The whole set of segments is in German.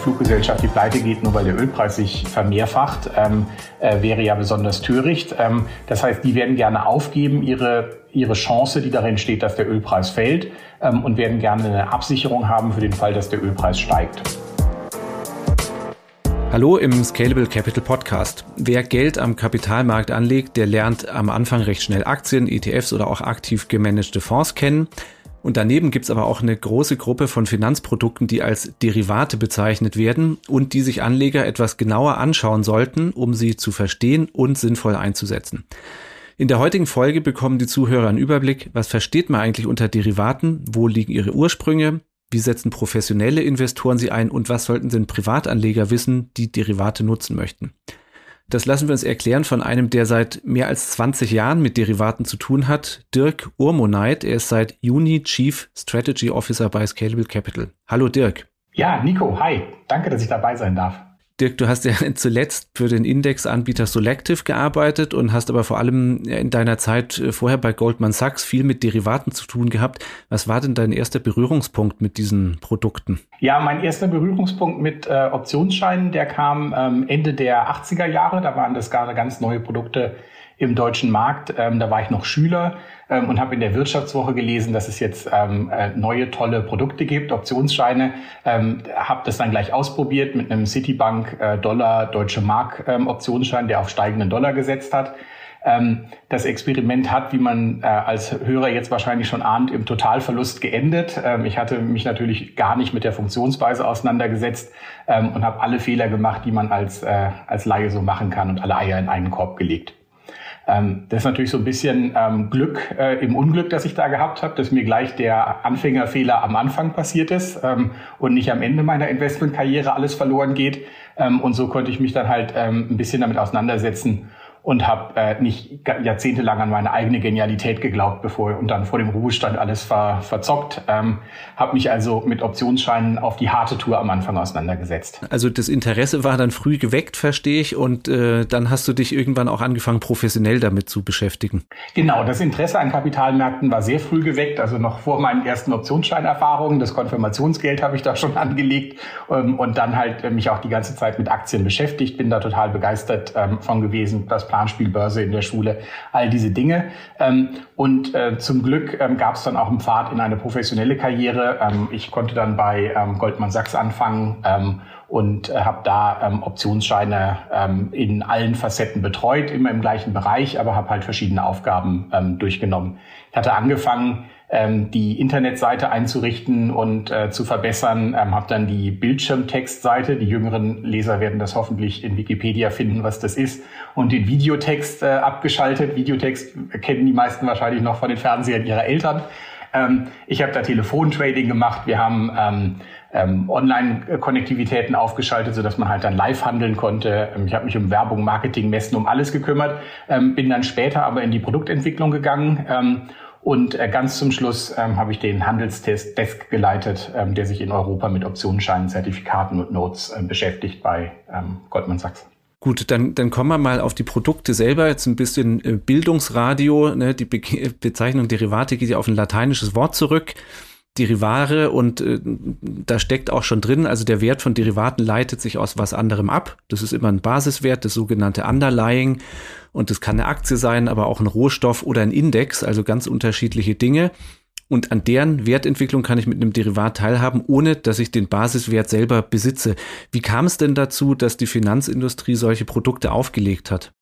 Fluggesellschaft die pleite geht, nur weil der Ölpreis sich vermehrfacht, ähm, äh, wäre ja besonders töricht. Ähm, das heißt, die werden gerne aufgeben, ihre, ihre Chance, die darin steht, dass der Ölpreis fällt, ähm, und werden gerne eine Absicherung haben für den Fall, dass der Ölpreis steigt. Hallo im Scalable Capital Podcast. Wer Geld am Kapitalmarkt anlegt, der lernt am Anfang recht schnell Aktien, ETFs oder auch aktiv gemanagte Fonds kennen. Und daneben gibt's aber auch eine große Gruppe von Finanzprodukten, die als Derivate bezeichnet werden und die sich Anleger etwas genauer anschauen sollten, um sie zu verstehen und sinnvoll einzusetzen. In der heutigen Folge bekommen die Zuhörer einen Überblick, was versteht man eigentlich unter Derivaten, wo liegen ihre Ursprünge, wie setzen professionelle Investoren sie ein und was sollten denn Privatanleger wissen, die Derivate nutzen möchten. Das lassen wir uns erklären von einem, der seit mehr als 20 Jahren mit Derivaten zu tun hat, Dirk Urmoneit. Er ist seit Juni Chief Strategy Officer bei Scalable Capital. Hallo Dirk. Ja, Nico, hi. Danke, dass ich dabei sein darf. Dirk, du hast ja zuletzt für den Indexanbieter Selective gearbeitet und hast aber vor allem in deiner Zeit äh, vorher bei Goldman Sachs viel mit Derivaten zu tun gehabt. Was war denn dein erster Berührungspunkt mit diesen Produkten? Ja, mein erster Berührungspunkt mit äh, Optionsscheinen, der kam ähm, Ende der 80er Jahre. Da waren das gerade ganz neue Produkte im deutschen Markt. Ähm, da war ich noch Schüler ähm, und habe in der Wirtschaftswoche gelesen, dass es jetzt ähm, äh, neue tolle Produkte gibt, Optionsscheine. Ähm, habe das dann gleich ausprobiert mit einem Citibank äh, Dollar Deutsche Mark ähm, Optionsschein, der auf steigenden Dollar gesetzt hat. Ähm, das Experiment hat, wie man äh, als Hörer jetzt wahrscheinlich schon ahnt, im Totalverlust geendet. Ähm, ich hatte mich natürlich gar nicht mit der Funktionsweise auseinandergesetzt ähm, und habe alle Fehler gemacht, die man als, äh, als Laie so machen kann und alle Eier in einen Korb gelegt. Ähm, das ist natürlich so ein bisschen ähm, Glück äh, im Unglück, das ich da gehabt habe, dass mir gleich der Anfängerfehler am Anfang passiert ist ähm, und nicht am Ende meiner Investmentkarriere alles verloren geht. Ähm, und so konnte ich mich dann halt ähm, ein bisschen damit auseinandersetzen und habe äh, nicht jahrzehntelang an meine eigene Genialität geglaubt, bevor und dann vor dem Ruhestand alles ver, verzockt. Ähm, habe mich also mit Optionsscheinen auf die harte Tour am Anfang auseinandergesetzt. Also das Interesse war dann früh geweckt, verstehe ich, und äh, dann hast du dich irgendwann auch angefangen, professionell damit zu beschäftigen. Genau, das Interesse an Kapitalmärkten war sehr früh geweckt, also noch vor meinen ersten Optionsscheinerfahrungen. Das Konfirmationsgeld habe ich da schon angelegt ähm, und dann halt äh, mich auch die ganze Zeit mit Aktien beschäftigt. Bin da total begeistert ähm, von gewesen. Das Planspielbörse in der Schule, all diese Dinge. Ähm, und äh, zum Glück ähm, gab es dann auch einen Pfad in eine professionelle Karriere. Ähm, ich konnte dann bei Goldman Sachs anfangen und äh, habe da Optionsscheine in allen Facetten betreut, immer im gleichen Bereich, aber habe halt verschiedene Aufgaben durchgenommen. Ich hatte angefangen, ähm, die Internetseite einzurichten und äh, zu verbessern. Ähm, habe dann die Bildschirmtextseite. Die jüngeren Leser werden das hoffentlich in Wikipedia finden, was das ist. Und den Videotext äh, abgeschaltet. Videotext kennen die meisten wahrscheinlich noch von den Fernsehern ihrer Eltern. Ähm, ich habe da Telefontrading gemacht. Wir haben ähm, ähm, Online-Konnektivitäten aufgeschaltet, so dass man halt dann live handeln konnte. Ähm, ich habe mich um Werbung, Marketing, Messen, um alles gekümmert. Ähm, bin dann später aber in die Produktentwicklung gegangen ähm, und äh, ganz zum Schluss ähm, habe ich den Handelstest Desk geleitet, ähm, der sich in Europa mit Optionsscheinen, Zertifikaten und Notes äh, beschäftigt bei ähm, Goldman Sachs. Gut, dann, dann kommen wir mal auf die Produkte selber. Jetzt ein bisschen äh, Bildungsradio. Ne? Die Be Bezeichnung Derivate geht ja auf ein lateinisches Wort zurück. Derivare und äh, da steckt auch schon drin, also der Wert von Derivaten leitet sich aus was anderem ab. Das ist immer ein Basiswert, das sogenannte Underlying und das kann eine Aktie sein, aber auch ein Rohstoff oder ein Index, also ganz unterschiedliche Dinge. Und an deren Wertentwicklung kann ich mit einem Derivat teilhaben, ohne dass ich den Basiswert selber besitze. Wie kam es denn dazu, dass die Finanzindustrie solche Produkte aufgelegt hat?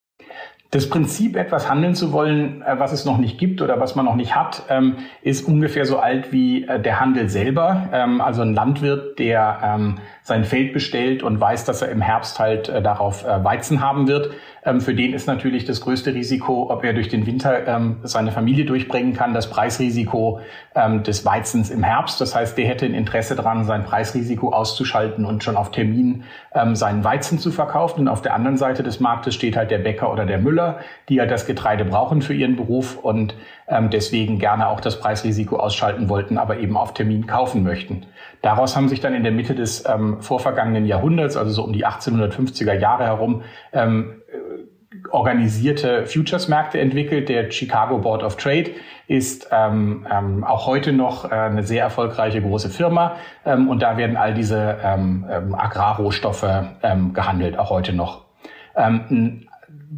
Das Prinzip, etwas handeln zu wollen, äh, was es noch nicht gibt oder was man noch nicht hat, ähm, ist ungefähr so alt wie äh, der Handel selber. Ähm, also ein Landwirt, der ähm, sein Feld bestellt und weiß, dass er im Herbst halt äh, darauf Weizen haben wird, ähm, für den ist natürlich das größte Risiko, ob er durch den Winter ähm, seine Familie durchbringen kann, das Preisrisiko ähm, des Weizens im Herbst. Das heißt, der hätte ein Interesse daran, sein Preisrisiko auszuschalten und schon auf Termin ähm, seinen Weizen zu verkaufen. Und auf der anderen Seite des Marktes steht halt der Bäcker oder der Müller, die halt das Getreide brauchen für ihren Beruf und ähm, deswegen gerne auch das Preisrisiko ausschalten wollten, aber eben auf Termin kaufen möchten. Daraus haben sich dann in der Mitte des ähm, vorvergangenen Jahrhunderts, also so um die 1850er Jahre herum, ähm, organisierte Futures-Märkte entwickelt. Der Chicago Board of Trade ist ähm, ähm, auch heute noch äh, eine sehr erfolgreiche große Firma ähm, und da werden all diese ähm, ähm, Agrarrohstoffe ähm, gehandelt, auch heute noch. Ähm, ein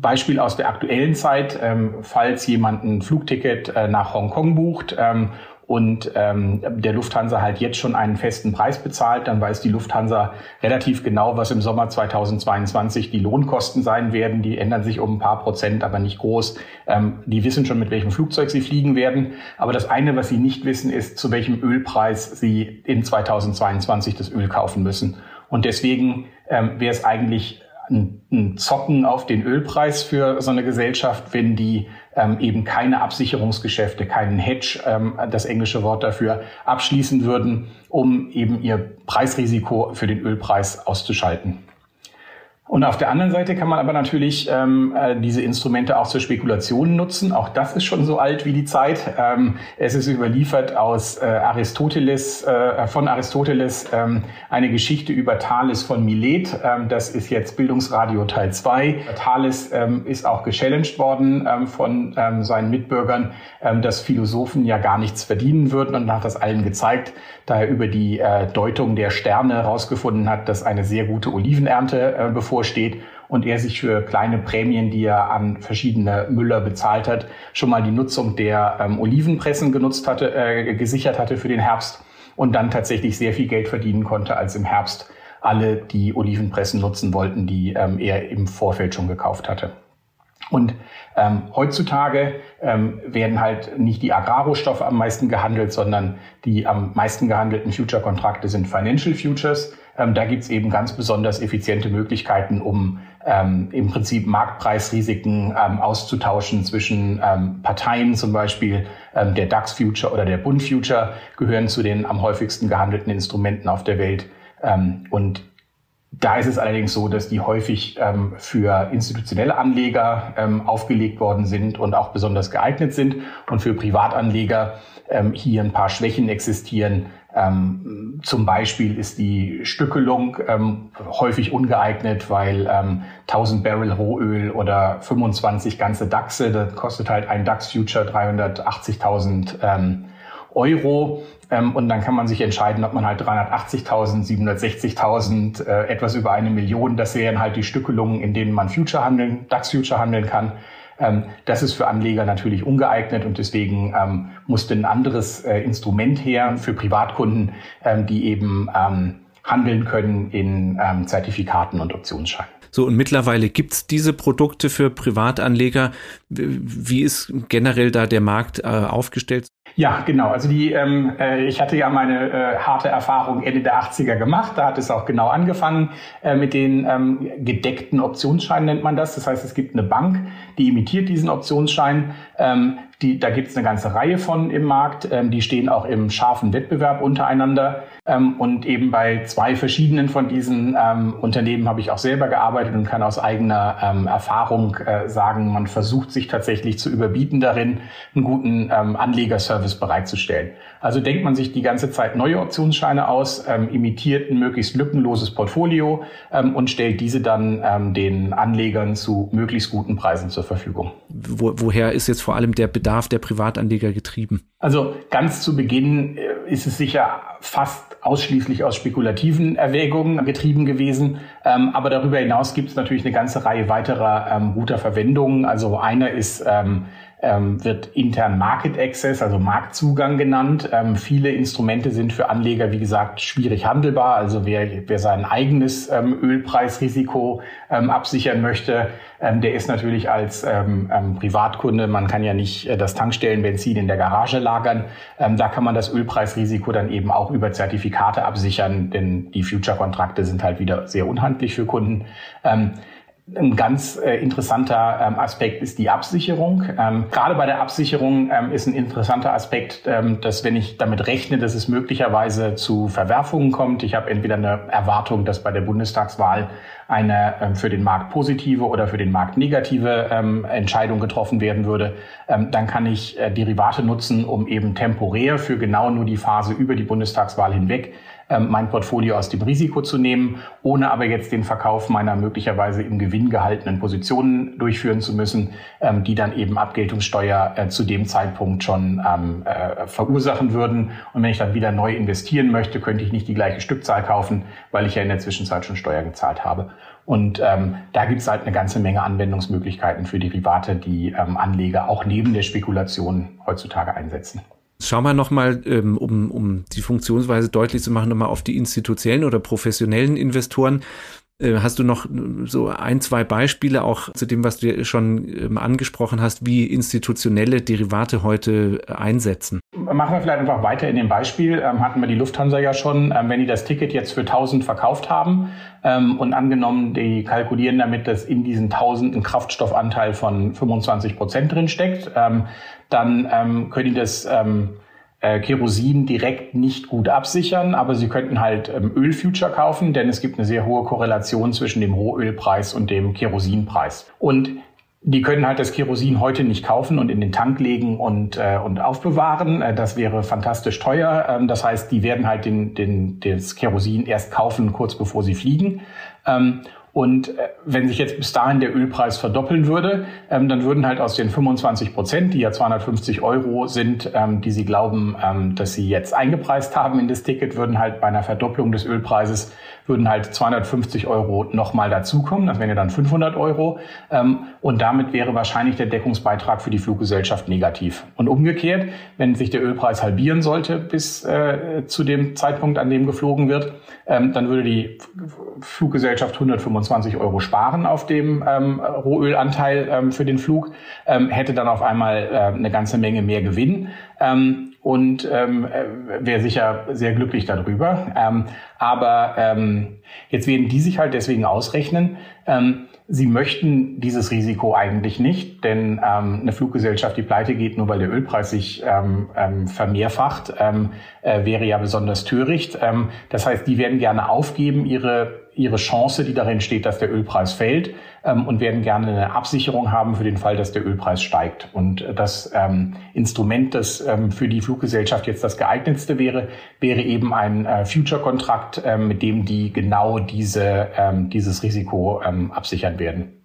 Beispiel aus der aktuellen Zeit, ähm, falls jemand ein Flugticket äh, nach Hongkong bucht ähm, und ähm, der Lufthansa halt jetzt schon einen festen Preis bezahlt, dann weiß die Lufthansa relativ genau, was im Sommer 2022 die Lohnkosten sein werden. Die ändern sich um ein paar Prozent, aber nicht groß. Ähm, die wissen schon, mit welchem Flugzeug sie fliegen werden. Aber das eine, was sie nicht wissen, ist, zu welchem Ölpreis sie in 2022 das Öl kaufen müssen. Und deswegen ähm, wäre es eigentlich ein, ein Zocken auf den Ölpreis für so eine Gesellschaft, wenn die ähm, eben keine Absicherungsgeschäfte, keinen Hedge, ähm, das englische Wort dafür, abschließen würden, um eben ihr Preisrisiko für den Ölpreis auszuschalten. Und auf der anderen Seite kann man aber natürlich ähm, äh, diese Instrumente auch zur Spekulation nutzen. Auch das ist schon so alt wie die Zeit. Ähm, es ist überliefert aus äh, Aristoteles, äh, von Aristoteles ähm, eine Geschichte über Thales von Milet. Ähm, das ist jetzt Bildungsradio Teil 2. Thales ähm, ist auch gechallenged worden ähm, von ähm, seinen Mitbürgern, ähm, dass Philosophen ja gar nichts verdienen würden und hat das allen gezeigt, da er über die äh, Deutung der Sterne herausgefunden hat, dass eine sehr gute Olivenernte äh, bevorsteht und er sich für kleine Prämien, die er an verschiedene Müller bezahlt hat, schon mal die Nutzung der ähm, Olivenpressen genutzt hatte, äh, gesichert hatte für den Herbst und dann tatsächlich sehr viel Geld verdienen konnte, als im Herbst alle die Olivenpressen nutzen wollten, die ähm, er im Vorfeld schon gekauft hatte. Und ähm, heutzutage ähm, werden halt nicht die Agrarrohstoffe am meisten gehandelt, sondern die am meisten gehandelten Future-Kontrakte sind Financial Futures. Ähm, da gibt's eben ganz besonders effiziente Möglichkeiten, um ähm, im Prinzip Marktpreisrisiken ähm, auszutauschen zwischen ähm, Parteien, zum Beispiel ähm, der DAX Future oder der Bund Future gehören zu den am häufigsten gehandelten Instrumenten auf der Welt. Ähm, und da ist es allerdings so, dass die häufig ähm, für institutionelle Anleger ähm, aufgelegt worden sind und auch besonders geeignet sind und für Privatanleger ähm, hier ein paar Schwächen existieren. Ähm, zum Beispiel ist die Stückelung ähm, häufig ungeeignet, weil ähm, 1000 Barrel Rohöl oder 25 ganze DAXe, das kostet halt ein DAX-Future 380.000 Euro. Ähm, und dann kann man sich entscheiden, ob man halt 380.000, 760.000, äh, etwas über eine Million, das wären halt die Stückelungen, in denen man Future handeln, DAX-Future handeln kann. Ähm, das ist für Anleger natürlich ungeeignet und deswegen ähm, musste ein anderes äh, Instrument her für Privatkunden, ähm, die eben ähm, handeln können in ähm, Zertifikaten und Optionsscheinen. So, und mittlerweile gibt's diese Produkte für Privatanleger. Wie ist generell da der Markt äh, aufgestellt? Ja, genau. Also die, ähm, äh, ich hatte ja meine äh, harte Erfahrung Ende der 80er gemacht. Da hat es auch genau angefangen äh, mit den ähm, gedeckten Optionsscheinen nennt man das. Das heißt, es gibt eine Bank, die imitiert diesen Optionsschein. Ähm, die, da gibt es eine ganze Reihe von im Markt. Ähm, die stehen auch im scharfen Wettbewerb untereinander. Ähm, und eben bei zwei verschiedenen von diesen ähm, Unternehmen habe ich auch selber gearbeitet und kann aus eigener ähm, Erfahrung äh, sagen, man versucht sich tatsächlich zu überbieten darin, einen guten ähm, Anlegerservice bereitzustellen. Also denkt man sich die ganze Zeit neue Optionsscheine aus, ähm, imitiert ein möglichst lückenloses Portfolio und stellt diese dann den Anlegern zu möglichst guten Preisen zur Verfügung. Wo, woher ist jetzt vor allem der Bedarf? Bedarf der Privatanleger getrieben? Also ganz zu Beginn äh, ist es sicher fast ausschließlich aus spekulativen Erwägungen getrieben gewesen. Ähm, aber darüber hinaus gibt es natürlich eine ganze Reihe weiterer ähm, guter Verwendungen. Also einer ist ähm, ähm, wird intern Market Access, also Marktzugang genannt. Ähm, viele Instrumente sind für Anleger, wie gesagt, schwierig handelbar. Also wer, wer sein eigenes ähm, Ölpreisrisiko ähm, absichern möchte, ähm, der ist natürlich als ähm, Privatkunde, man kann ja nicht äh, das Tankstellenbenzin in der Garage lagern. da kann man das Ölpreisrisiko dann eben auch über Zertifikate absichern, denn die Future-Kontrakte sind halt wieder sehr unhandlich für Kunden. Ein ganz äh, interessanter ähm, Aspekt ist die Absicherung. Ähm, gerade bei der Absicherung ähm, ist ein interessanter Aspekt, ähm, dass wenn ich damit rechne, dass es möglicherweise zu Verwerfungen kommt, ich habe entweder eine Erwartung, dass bei der Bundestagswahl eine ähm, für den Markt positive oder für den Markt negative ähm, Entscheidung getroffen werden würde, dann kann ich äh, Derivate nutzen, um eben temporär für genau nur die Phase über die Bundestagswahl hinweg mein Portfolio aus dem Risiko zu nehmen, ohne aber jetzt den Verkauf meiner möglicherweise im Gewinn gehaltenen Positionen durchführen zu müssen, ähm, die dann eben Abgeltungssteuer äh, zu dem Zeitpunkt schon ähm, äh, verursachen würden. Und wenn ich dann wieder neu investieren möchte, könnte ich nicht die gleiche Stückzahl kaufen, weil ich ja in der Zwischenzeit schon Steuer gezahlt habe. Und ähm, da gibt es halt eine ganze Menge Anwendungsmöglichkeiten für Derivate, die ähm, Anleger auch neben der Spekulation heutzutage einsetzen. Schauen wir nochmal, ähm, um, um die Funktionsweise deutlich zu machen, nochmal auf die institutionellen oder professionellen Investoren. Äh, hast du noch so ein, zwei Beispiele auch zu dem, was du schon ähm, angesprochen hast, wie institutionelle Derivate heute äh, einsetzen? Machen wir vielleicht einfach weiter in dem Beispiel. Ähm, hatten wir die Lufthansa ja schon. Wenn die das Ticket jetzt für 1000 verkauft haben und angenommen, die kalkulieren damit, dass in diesen 1000 ein Kraftstoffanteil von 25 Prozent drin steckt, dann können die das äh, Kerosin direkt nicht gut absichern, aber Sie könnten halt ähm, Ölfuture kaufen, denn es gibt eine sehr hohe Korrelation zwischen dem Rohölpreis und dem Kerosinpreis. Und die können halt das Kerosin heute nicht kaufen und in den Tank legen und, äh, und aufbewahren. Äh, das wäre fantastisch teuer. Ähm, das heißt, die werden halt den, den, das Kerosin erst kaufen, kurz bevor sie fliegen. Ähm, und äh, wenn sich jetzt bis dahin der Ölpreis verdoppeln würde, ähm, dann würden halt aus den 25 Prozent, die ja 250 Euro sind, ähm, die Sie glauben, ähm, dass Sie jetzt eingepreist haben in das Ticket, würden halt bei einer Verdopplung des Ölpreises würden halt 250 Euro nochmal dazukommen. Das wären ja dann 500 Euro. Ähm, und damit wäre wahrscheinlich der Deckungsbeitrag für die Fluggesellschaft negativ. Und umgekehrt, wenn sich der Ölpreis halbieren sollte bis äh, zu dem Zeitpunkt, an dem geflogen wird, ähm, dann würde die Fluggesellschaft 125 Euro sparen auf dem ähm, Rohölanteil für den Flug, hätte dann auf einmal äh, eine ganze Menge mehr Gewinn. Ähm, und ähm, äh, wäre sicher sehr glücklich darüber. Ähm, aber ähm, jetzt werden die sich halt deswegen ausrechnen. Ähm, sie möchten dieses Risiko eigentlich nicht, denn ähm, eine Fluggesellschaft, die pleite geht, nur weil der Ölpreis sich ähm, ähm, vermehrfacht, ähm, äh, wäre ja besonders töricht. Ähm, das heißt, die werden gerne aufgeben, ihre ihre Chance, die darin steht, dass der Ölpreis fällt ähm, und werden gerne eine Absicherung haben für den Fall, dass der Ölpreis steigt. Und das ähm, Instrument, das ähm, für die Fluggesellschaft jetzt das geeignetste wäre, wäre eben ein äh, Future-Kontrakt, ähm, mit dem die genau diese, ähm, dieses Risiko ähm, absichern werden.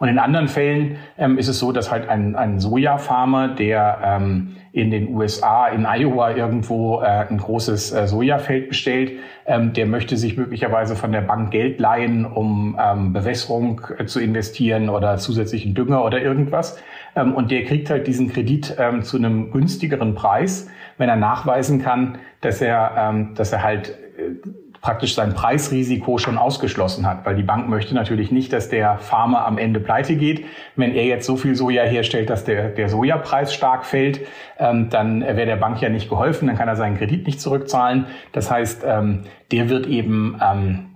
Und in anderen Fällen ähm, ist es so, dass halt ein, ein Sojafarmer, der ähm, in den USA, in Iowa irgendwo äh, ein großes äh, Sojafeld bestellt, ähm, der möchte sich möglicherweise von der Bank Geld leihen, um ähm, Bewässerung äh, zu investieren oder zusätzlichen Dünger oder irgendwas. Ähm, und der kriegt halt diesen Kredit ähm, zu einem günstigeren Preis, wenn er nachweisen kann, dass er, ähm, dass er halt äh, praktisch sein Preisrisiko schon ausgeschlossen hat, weil die Bank möchte natürlich nicht, dass der Farmer am Ende pleite geht. Wenn er jetzt so viel Soja herstellt, dass der, der Sojapreis stark fällt, ähm, dann wäre der Bank ja nicht geholfen, dann kann er seinen Kredit nicht zurückzahlen. Das heißt, ähm, der wird eben ähm,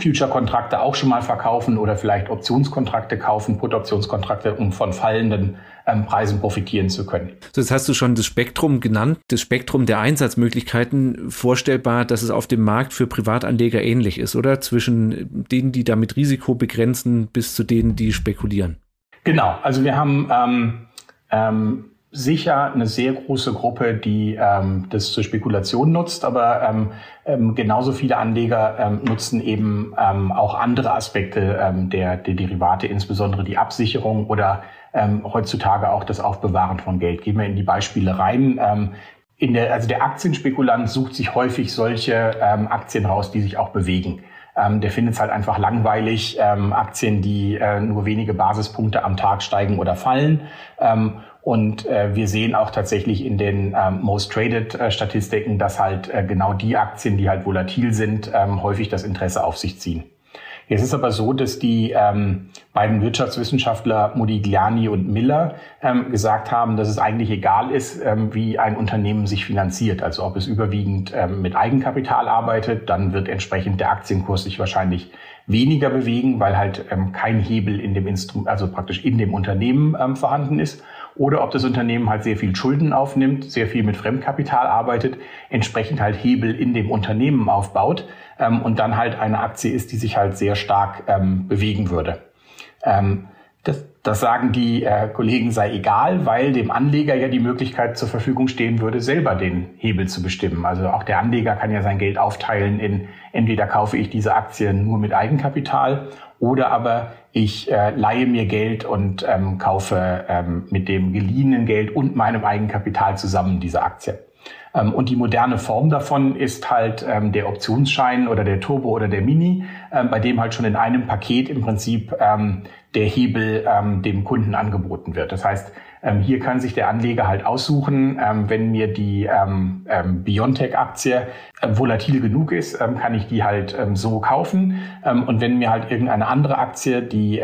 Future-Kontrakte auch schon mal verkaufen oder vielleicht Optionskontrakte kaufen, Put-Optionskontrakte, um von fallenden ähm, Preisen profitieren zu können. So, jetzt hast du schon das Spektrum genannt, das Spektrum der Einsatzmöglichkeiten. Vorstellbar, dass es auf dem Markt für Privatanleger ähnlich ist, oder? Zwischen denen, die damit Risiko begrenzen, bis zu denen, die spekulieren. Genau, also wir haben ähm, ähm, sicher eine sehr große Gruppe, die ähm, das zur Spekulation nutzt, aber ähm, ähm, genauso viele Anleger ähm, nutzen eben ähm, auch andere Aspekte ähm, der, der Derivate, insbesondere die Absicherung oder ähm, heutzutage auch das Aufbewahren von Geld. Gehen wir in die Beispiele rein. Ähm, in der, also der Aktienspekulant sucht sich häufig solche ähm, Aktien raus, die sich auch bewegen. Ähm, der findet es halt einfach langweilig, ähm, Aktien, die äh, nur wenige Basispunkte am Tag steigen oder fallen. Ähm, und äh, wir sehen auch tatsächlich in den ähm, Most Traded äh, Statistiken, dass halt äh, genau die Aktien, die halt volatil sind, ähm, häufig das Interesse auf sich ziehen. Jetzt ist aber so, dass die ähm, beiden Wirtschaftswissenschaftler Modigliani und Miller ähm, gesagt haben, dass es eigentlich egal ist, ähm, wie ein Unternehmen sich finanziert. Also ob es überwiegend ähm, mit Eigenkapital arbeitet, dann wird entsprechend der Aktienkurs sich wahrscheinlich weniger bewegen, weil halt ähm, kein Hebel in dem Instrument, also praktisch in dem Unternehmen ähm, vorhanden ist oder ob das Unternehmen halt sehr viel Schulden aufnimmt, sehr viel mit Fremdkapital arbeitet, entsprechend halt Hebel in dem Unternehmen aufbaut ähm, und dann halt eine Aktie ist, die sich halt sehr stark ähm, bewegen würde. Ähm, Das, das sagen die äh, Kollegen sei egal, weil dem Anleger ja die Möglichkeit zur Verfügung stehen würde, selber den Hebel zu bestimmen. Also auch der Anleger kann ja sein Geld aufteilen in entweder kaufe ich diese Aktien nur mit Eigenkapital oder aber ich äh, leihe mir Geld und ähm, kaufe ähm, mit dem geliehenen Geld und meinem Eigenkapital zusammen diese Aktie. Ähm, und die moderne Form davon ist halt ähm, der Optionsschein oder der Turbo oder der Mini, ähm, bei dem halt schon in einem Paket im Prinzip der Hebel dem Kunden angeboten wird. Das heißt, ähm, hier kann sich der Anleger halt aussuchen, ähm, wenn mir die ähm, ähm Biontech-Aktie äh, volatil genug ist, ähm, kann ich die halt ähm, so kaufen. und wenn mir halt irgendeine andere Aktie, die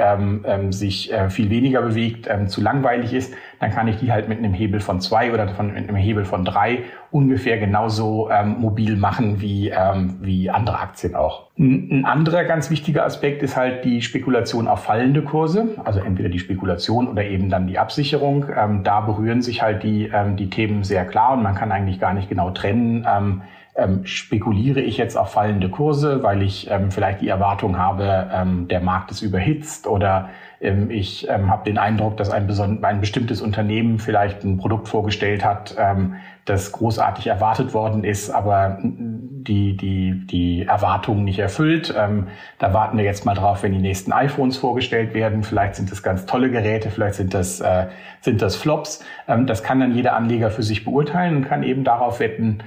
sich äh, viel weniger bewegt, zu langweilig ist, dann kann ich die halt mit einem Hebel von zwei oder von, mit einem Hebel von drei ungefähr genauso ähm, mobil machen wie, ähm, wie andere Aktien auch. Ein anderer ganz wichtiger Aspekt ist halt die Spekulation auf fallende Kurse, also entweder die Spekulation oder eben dann die Absicherung. Ähm, da berühren sich halt die, ähm, die Themen sehr klar und man kann eigentlich gar nicht genau trennen. Ähm, ähm, spekuliere ich jetzt auf fallende Kurse, weil ich ähm, vielleicht die Erwartung habe, ähm, der Markt ist überhitzt oder ähm, ich ähm, habe den Eindruck, dass ein, ein, bestimmtes Unternehmen vielleicht ein Produkt vorgestellt hat, ähm, das großartig erwartet worden ist, aber die, die, die Erwartungen nicht erfüllt. Ähm, da warten wir jetzt mal drauf, wenn die nächsten iPhones vorgestellt werden. Vielleicht sind das ganz tolle Geräte, vielleicht sind das, äh, sind das Flops. Ähm, das kann dann jeder Anleger für sich beurteilen und kann eben darauf wetten,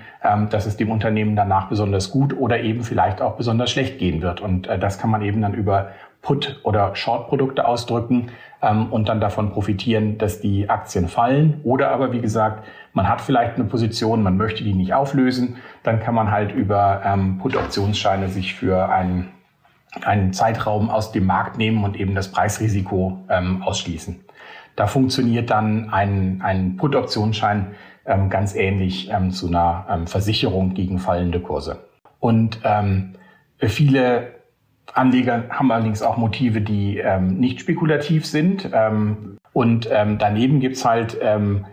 dass es dem Unternehmen danach besonders gut oder eben vielleicht auch besonders schlecht gehen wird. Und äh, das kann man eben dann über Put- oder Short-Produkte ausdrücken ähm, und dann davon profitieren, dass die Aktien fallen. Oder aber, wie gesagt, man hat vielleicht eine Position, man möchte die nicht auflösen, dann kann man halt über ähm, Put-Optionsscheine sich für einen, einen Zeitraum aus dem Markt nehmen und eben das Preisrisiko ähm, ausschließen. Da funktioniert dann ein, ein Put-Optionsschein ähm, ganz ähnlich ähm, zu einer ähm, Versicherung gegen fallende Kurse. Und ähm, viele Anleger haben allerdings auch Motive, die ähm, nicht spekulativ sind. Ähm, und ähm, daneben gibt's halt ähm,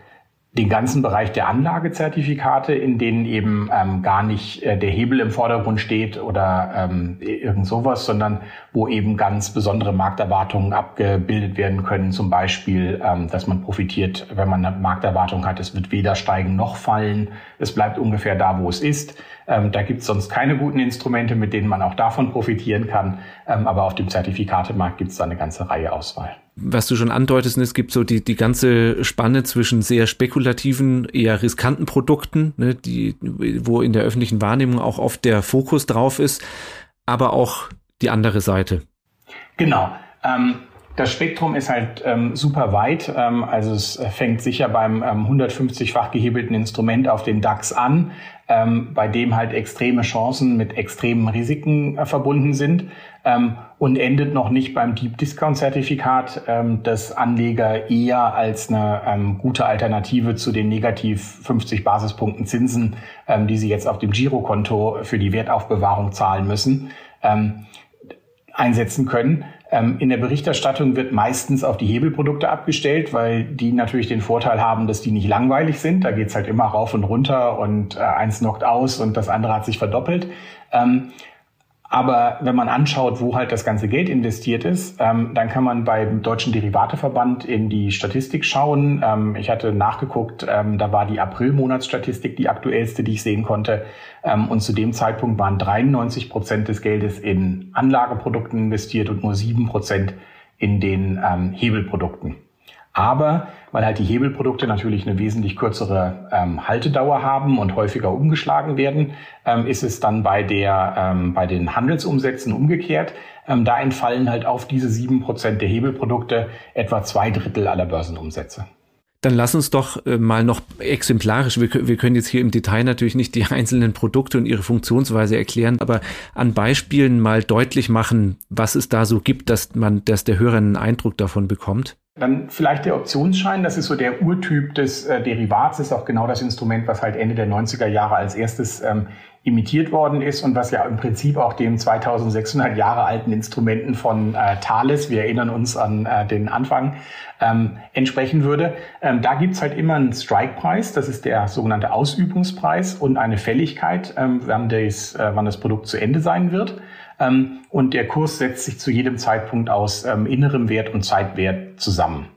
den ganzen Bereich der Anlagezertifikate, in denen eben ähm, gar nicht äh, der Hebel im Vordergrund steht oder ähm, irgend sowas, sondern wo eben ganz besondere Markterwartungen abgebildet werden können. Zum Beispiel, ähm, dass man profitiert, wenn man eine Markterwartung hat, es wird weder steigen noch fallen, es bleibt ungefähr da, wo es ist. Ähm, da gibt es sonst keine guten Instrumente, mit denen man auch davon profitieren kann. Ähm, aber auf dem Zertifikatemarkt gibt es da eine ganze Reihe Auswahl was du schon andeutest, es gibt so die, die ganze Spanne zwischen sehr spekulativen, eher riskanten Produkten, ne, die, wo in der öffentlichen Wahrnehmung auch oft der Fokus drauf ist, aber auch die andere Seite. Genau. Ähm, das Spektrum ist halt ähm, super weit. Ähm, also es fängt sicher beim ähm, 150-fach gehebelten Instrument auf den DAX an, ähm, bei dem halt extreme Chancen mit extremen Risiken äh, verbunden sind ähm, und endet noch nicht beim Deep Discount Zertifikat, ähm, das Anleger eher als eine gute Alternative zu den negativ 50 Basispunkten Zinsen, die sie jetzt auf dem Girokonto für die Wertaufbewahrung zahlen müssen, einsetzen können. Ähm, in der Berichterstattung wird meistens auf die Hebelprodukte abgestellt, weil die natürlich den Vorteil haben, dass die nicht langweilig sind. Da geht's halt immer rauf und runter und äh, eins knockt aus und das andere hat sich verdoppelt. Ähm, aber wenn man anschaut, wo halt das ganze Geld investiert ist, ähm, dann kann man beim Deutschen Derivateverband in die Statistik schauen. Ähm, ich hatte nachgeguckt, ähm, da war die April-Monatsstatistik die aktuellste, die ich sehen konnte. Ähm, und zu dem Zeitpunkt waren 93 Prozent des Geldes in Anlageprodukten investiert und nur sieben Prozent in den ähm, Hebelprodukten. Aber weil halt die Hebelprodukte natürlich eine wesentlich kürzere ähm, Haltedauer haben und häufiger umgeschlagen werden, ähm, ist es dann bei der ähm, bei den Handelsumsätzen umgekehrt. Ähm, da entfallen halt auf diese sieben Prozent der Hebelprodukte etwa zwei Drittel aller Börsenumsätze. Dann lass uns doch äh, mal noch exemplarisch, wir, wir, können jetzt hier im Detail natürlich nicht die einzelnen Produkte und ihre Funktionsweise erklären, aber an Beispielen mal deutlich machen, was es da so gibt, dass man, dass der Hörer einen Eindruck davon bekommt. Dann vielleicht der Optionsschein, das ist so der Urtyp des äh, Derivats, ist auch genau das Instrument, was halt Ende der 90er Jahre als erstes ähm, imitiert worden ist und was ja im Prinzip auch dem 2600 Jahre alten Instrumenten von äh, Thales, wir erinnern uns an äh, den Anfang, ähm, entsprechen würde. Ähm, da gibt's halt immer einen Strike-Preis, das ist der sogenannte Ausübungspreis und eine Fälligkeit, ähm, wann, das, äh, wann das Produkt zu Ende sein wird. Ähm, und der Kurs setzt sich zu jedem Zeitpunkt aus ähm, innerem Wert und Zeitwert zusammen.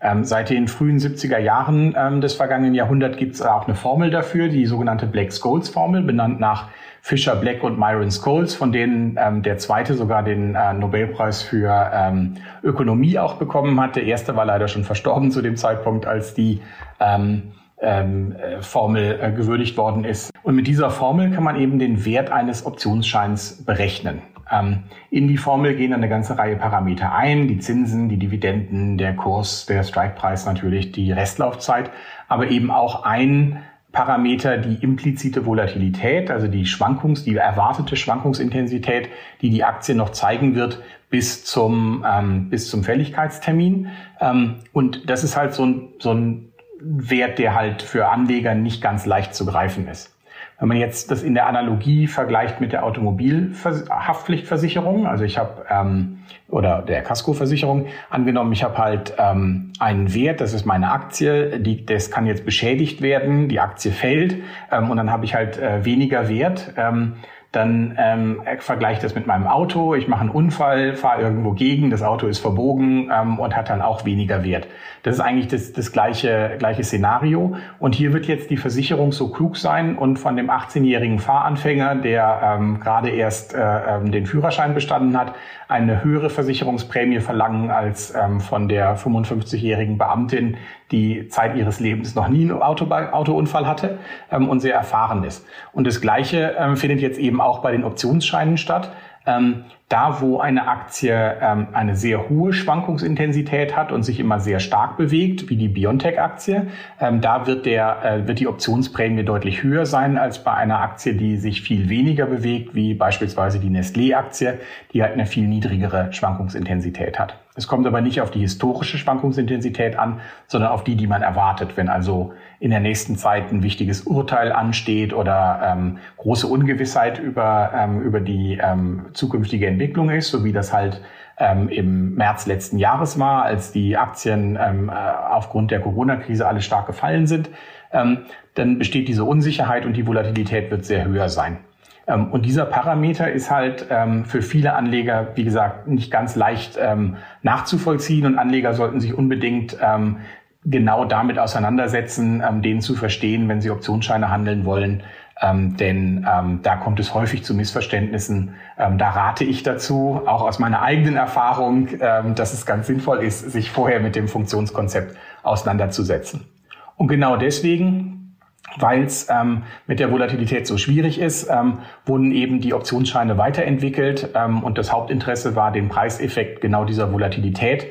Ähm, seit den frühen 70er Jahren ähm, des vergangenen Jahrhunderts gibt es auch eine Formel dafür, die sogenannte Black-Scholes-Formel, benannt nach Fisher Black und Myron Scholes, von denen ähm, der zweite sogar den äh, Nobelpreis für ähm, Ökonomie auch bekommen hat. Der erste war leider schon verstorben zu dem Zeitpunkt, als die ähm, ähm, äh, Formel äh, gewürdigt worden ist. Und mit dieser Formel kann man eben den Wert eines Optionsscheins berechnen. Ähm, in die Formel gehen eine ganze Reihe Parameter ein, die Zinsen, die Dividenden, der Kurs, der Strikepreis natürlich, die Restlaufzeit, aber eben auch ein Parameter die implizite Volatilität, also die Schwankungs, die erwartete Schwankungsintensität, die die Aktie noch zeigen wird bis zum, ähm, bis zum Fälligkeitstermin. Ähm, und das ist halt so ein, so ein Wert, der halt für Anleger nicht ganz leicht zu greifen ist. Wenn man jetzt das in der Analogie vergleicht mit der Automobilhaftpflichtversicherung, also ich habe ähm, oder der Casco-Versicherung angenommen, ich habe halt ähm, einen Wert, das ist meine Aktie, die, das kann jetzt beschädigt werden, die Aktie fällt ähm, und dann habe ich halt äh, weniger Wert. Ähm, dann ähm, vergleiche das mit meinem Auto. Ich mache einen Unfall, fahre irgendwo gegen, das Auto ist verbogen ähm, und hat dann auch weniger Wert. Das ist eigentlich das, das gleiche, gleiche Szenario. Und hier wird jetzt die Versicherung so klug sein und von dem 18-jährigen Fahranfänger, der ähm, gerade erst äh, ähm, den Führerschein bestanden hat, eine höhere Versicherungsprämie verlangen als ähm, von der 55-jährigen Beamtin, die Zeit ihres Lebens noch nie einen Auto Autounfall hatte ähm, und sehr erfahren ist. Und das Gleiche ähm, findet jetzt eben auch bei den Optionsscheinen statt. Ähm, da, wo eine Aktie ähm, eine sehr hohe Schwankungsintensität hat und sich immer sehr stark bewegt, wie die Biontech-Aktie, ähm, da wird, der, äh, wird die Optionsprämie deutlich höher sein als bei einer Aktie, die sich viel weniger bewegt, wie beispielsweise die Nestlé-Aktie, die halt eine viel niedrigere Schwankungsintensität hat. Es kommt aber nicht auf die historische Schwankungsintensität an, sondern auf die, die man erwartet. Wenn also in der nächsten Zeit ein wichtiges Urteil ansteht oder ähm, große Ungewissheit über, ähm, über die ähm, zukünftige Entwicklung ist, so wie das halt ähm, im März letzten Jahres war, als die Aktien ähm, äh, aufgrund der Corona-Krise alle stark gefallen sind, ähm, dann besteht diese Unsicherheit und die Volatilität wird sehr höher sein. Ähm, und dieser Parameter ist halt ähm, für viele Anleger, wie gesagt, nicht ganz leicht ähm, nachzuvollziehen und Anleger sollten sich unbedingt genau damit auseinandersetzen, den zu verstehen, wenn sie Optionsscheine handeln wollen. Ähm, denn ähm, da kommt es häufig zu Missverständnissen. Ähm, da rate ich dazu, auch aus meiner eigenen Erfahrung, ähm, dass es ganz sinnvoll ist, sich vorher mit dem Funktionskonzept auseinanderzusetzen. Und genau deswegen, weil es ähm, mit der Volatilität so schwierig ist, ähm, wurden eben die Optionsscheine weiterentwickelt und das Hauptinteresse war, den Preiseffekt genau dieser Volatilität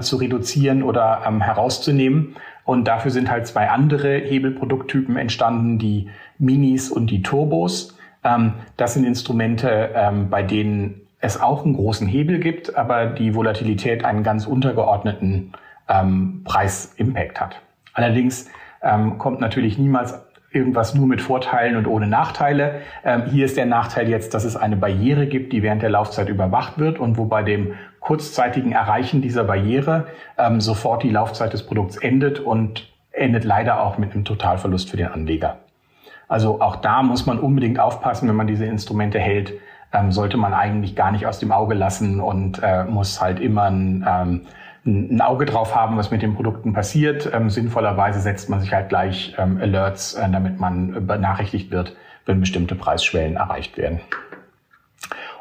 zu reduzieren oder herauszunehmen. Und dafür sind halt zwei andere Hebelprodukttypen entstanden, die Minis und die Turbos. Ähm, das sind Instrumente, ähm, bei denen es auch einen großen Hebel gibt, aber die Volatilität einen ganz untergeordneten ähm, Preisimpact hat. Allerdings ähm, kommt natürlich niemals irgendwas nur mit Vorteilen und ohne Nachteile. Ähm, hier ist der Nachteil jetzt, dass es eine Barriere gibt, die während der Laufzeit überwacht wird und wo bei dem kurzzeitigen Erreichen dieser Barriere ähm, sofort die Laufzeit des Produkts endet und endet leider auch mit einem Totalverlust für den Anleger. Also auch da muss man unbedingt aufpassen, wenn man diese Instrumente hält, ähm, sollte man eigentlich gar nicht aus dem Auge lassen und äh, muss halt immer ein, ähm, ein Auge drauf haben, was mit den Produkten passiert. Ähm, sinnvollerweise setzt man sich halt gleich ähm, Alerts, äh, damit man benachrichtigt wird, wenn bestimmte Preisschwellen erreicht werden.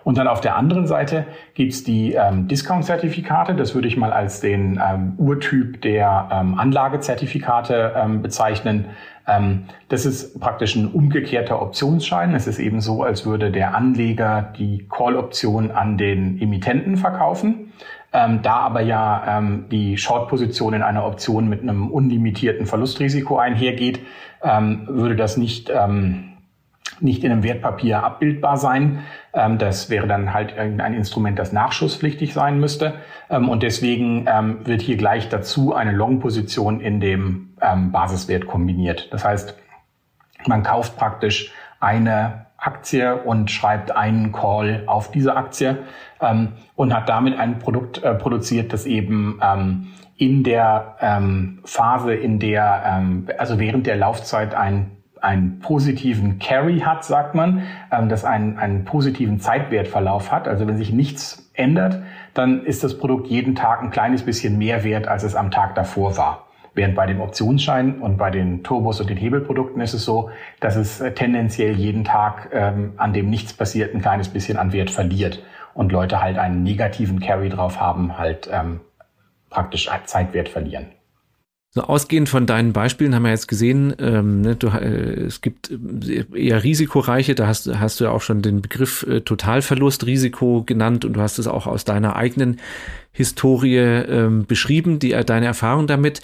Und dann auf der anderen Seite gibt's die ähm, Discount-Zertifikate. Das würde ich mal als den ähm, Urtyp der ähm, Anlagezertifikate ähm, bezeichnen. Ähm, das ist praktisch ein umgekehrter Optionsschein. Es ist eben so, als würde der Anleger die Call-Option an den Emittenten verkaufen. Ähm, da aber ja ähm, die Short-Position in einer Option mit einem unlimitierten Verlustrisiko einhergeht, würde das nicht nicht in einem Wertpapier abbildbar sein. Ähm, das wäre dann halt irgendein Instrument, das nachschusspflichtig sein müsste. Ähm, und deswegen ähm, wird hier gleich dazu eine Long-Position in dem Basiswert kombiniert. Das heißt, man kauft praktisch eine Aktie und schreibt einen Call auf diese Aktie und hat damit ein Produkt äh, produziert, das eben in der Phase, in der, also während der Laufzeit ein einen positiven Carry hat, sagt man, ähm, das einen, einen positiven Zeitwertverlauf hat. Also wenn sich nichts ändert, dann ist das Produkt jeden Tag ein kleines bisschen mehr wert, als es am Tag davor war. Während bei dem Optionsschein und bei den Turbos und den Hebelprodukten ist es so, dass es äh, tendenziell jeden Tag, ähm, an dem nichts passiert, ein kleines bisschen an Wert verliert und Leute halt einen negativen Carry drauf haben, halt ähm, praktisch Zeitwert verlieren. So ausgehend von deinen Beispielen haben wir jetzt gesehen, ähm, ne, du, äh, es gibt äh, eher risikoreiche, da hast, hast du ja auch schon den Begriff äh, Totalverlustrisiko genannt und du hast es auch aus deiner eigenen Historie ähm, beschrieben, die, äh, deine Erfahrung damit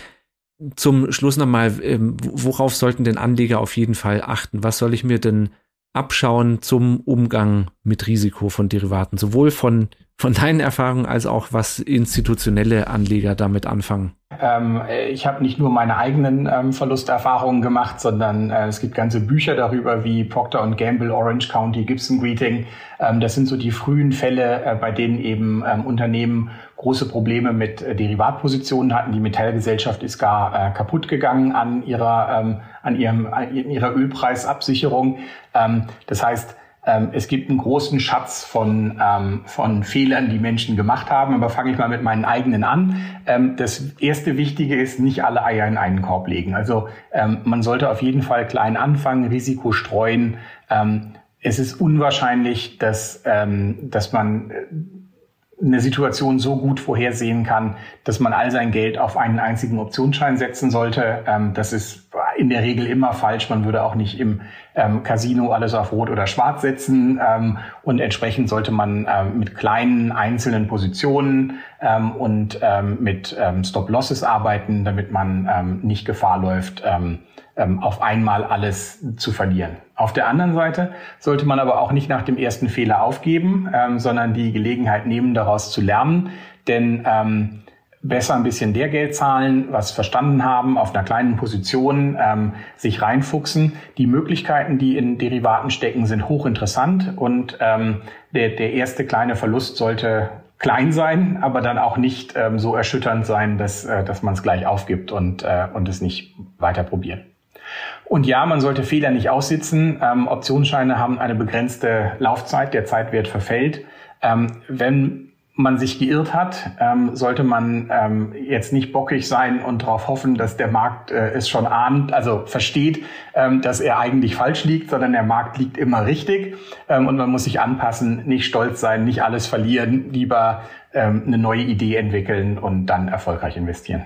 zum Schluss nochmal, ähm, worauf sollten denn Anleger auf jeden Fall achten? Was soll ich mir denn abschauen zum Umgang mit Risiko von Derivaten? Sowohl von, von deinen Erfahrungen als auch was institutionelle Anleger damit anfangen. Ähm, ich habe nicht nur meine eigenen ähm, Verlusterfahrungen gemacht, sondern äh, es gibt ganze Bücher darüber wie Procter Gamble, Orange County, Gibson Greeting. Ähm, das sind so die frühen Fälle, äh, bei denen eben ähm, Unternehmen große Probleme mit äh, Derivatpositionen hatten. Die Metallgesellschaft ist gar äh, kaputt gegangen an ihrer, ähm, an ihrem, an ihrer Ölpreisabsicherung. Ähm, das heißt, ähm, es gibt einen großen Schatz von, ähm, von Fehlern, die Menschen gemacht haben. Aber fange ich mal mit meinen eigenen an. Ähm, das erste Wichtige ist, nicht alle Eier in einen Korb legen. Also ähm, man sollte auf jeden Fall klein anfangen, Risiko streuen. Ähm, es ist unwahrscheinlich, dass, ähm, dass man äh, eine Situation so gut vorhersehen kann, dass man all sein Geld auf einen einzigen Optionsschein setzen sollte. Ähm, das ist in der Regel immer falsch. Man würde auch nicht im ähm, Casino alles auf Rot oder Schwarz setzen. Ähm, und entsprechend sollte man mit kleinen einzelnen Positionen und mit Stop-Losses arbeiten, damit man nicht Gefahr läuft, auf einmal alles zu verlieren. Auf der anderen Seite sollte man aber auch nicht nach dem ersten Fehler aufgeben, ähm, sondern die Gelegenheit nehmen, daraus zu lernen. Denn ähm, besser ein bisschen Lehrgeld zahlen, was verstanden haben, auf einer kleinen Position ähm, sich reinfuchsen. Die Möglichkeiten, die in Derivaten stecken, sind hochinteressant und ähm, der, der erste kleine Verlust sollte klein sein, aber dann auch nicht ähm, so erschütternd sein, dass, äh, dass man es gleich aufgibt und, äh, und es nicht weiter probieren. Und ja, man sollte Fehler nicht aussitzen. Ähm, Optionsscheine haben eine begrenzte Laufzeit, der Zeitwert verfällt. Ähm, wenn man sich geirrt hat, ähm, sollte man ähm, jetzt nicht bockig sein und darauf hoffen, dass der Markt äh, es schon ahnt, also versteht, ähm, dass er eigentlich falsch liegt, sondern der Markt liegt immer richtig ähm, und man muss sich anpassen, nicht stolz sein, nicht alles verlieren, lieber ähm, eine neue Idee entwickeln und dann erfolgreich investieren.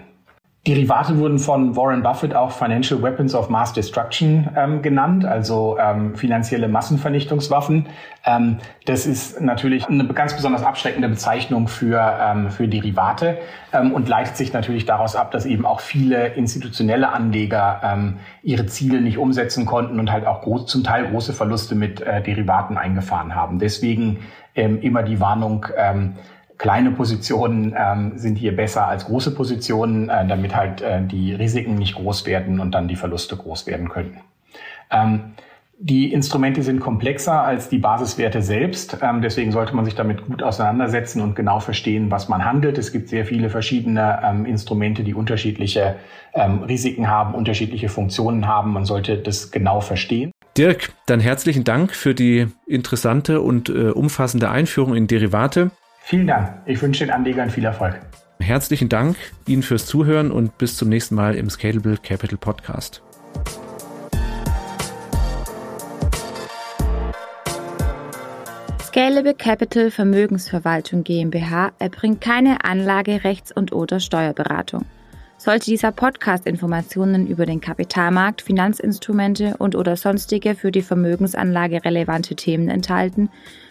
Derivate wurden von Warren Buffett auch Financial Weapons of Mass Destruction ähm, genannt, also ähm, finanzielle Massenvernichtungswaffen. Ähm, das ist natürlich eine ganz besonders abschreckende Bezeichnung für, ähm, für Derivate ähm, und leitet sich natürlich daraus ab, dass eben auch viele institutionelle Anleger ähm, ihre Ziele nicht umsetzen konnten und halt auch groß, zum Teil große Verluste mit äh, Derivaten eingefahren haben. Deswegen immer die Warnung, kleine Positionen ähm, sind hier besser als große Positionen, äh, damit halt äh, die Risiken nicht groß werden und dann die Verluste groß werden könnten. Ähm, die Instrumente sind komplexer als die Basiswerte selbst. Ähm, deswegen sollte man sich damit gut auseinandersetzen und genau verstehen, was man handelt. Es gibt sehr viele verschiedene ähm, Instrumente, die unterschiedliche ähm, Risiken haben, unterschiedliche Funktionen haben. Man sollte das genau verstehen. Dirk, dann herzlichen Dank für die interessante und äh, umfassende Einführung in Derivate. Vielen Dank. Ich wünsche den Anlegern viel Erfolg. Herzlichen Dank Ihnen fürs Zuhören und bis zum nächsten Mal im Scalable Capital Podcast. Scalable Capital Vermögensverwaltung GmbH erbringt keine Anlage-, Rechts- und oder Steuerberatung. Sollte dieser Podcast Informationen über den Kapitalmarkt, Finanzinstrumente und oder sonstige für die Vermögensanlage relevante Themen enthalten,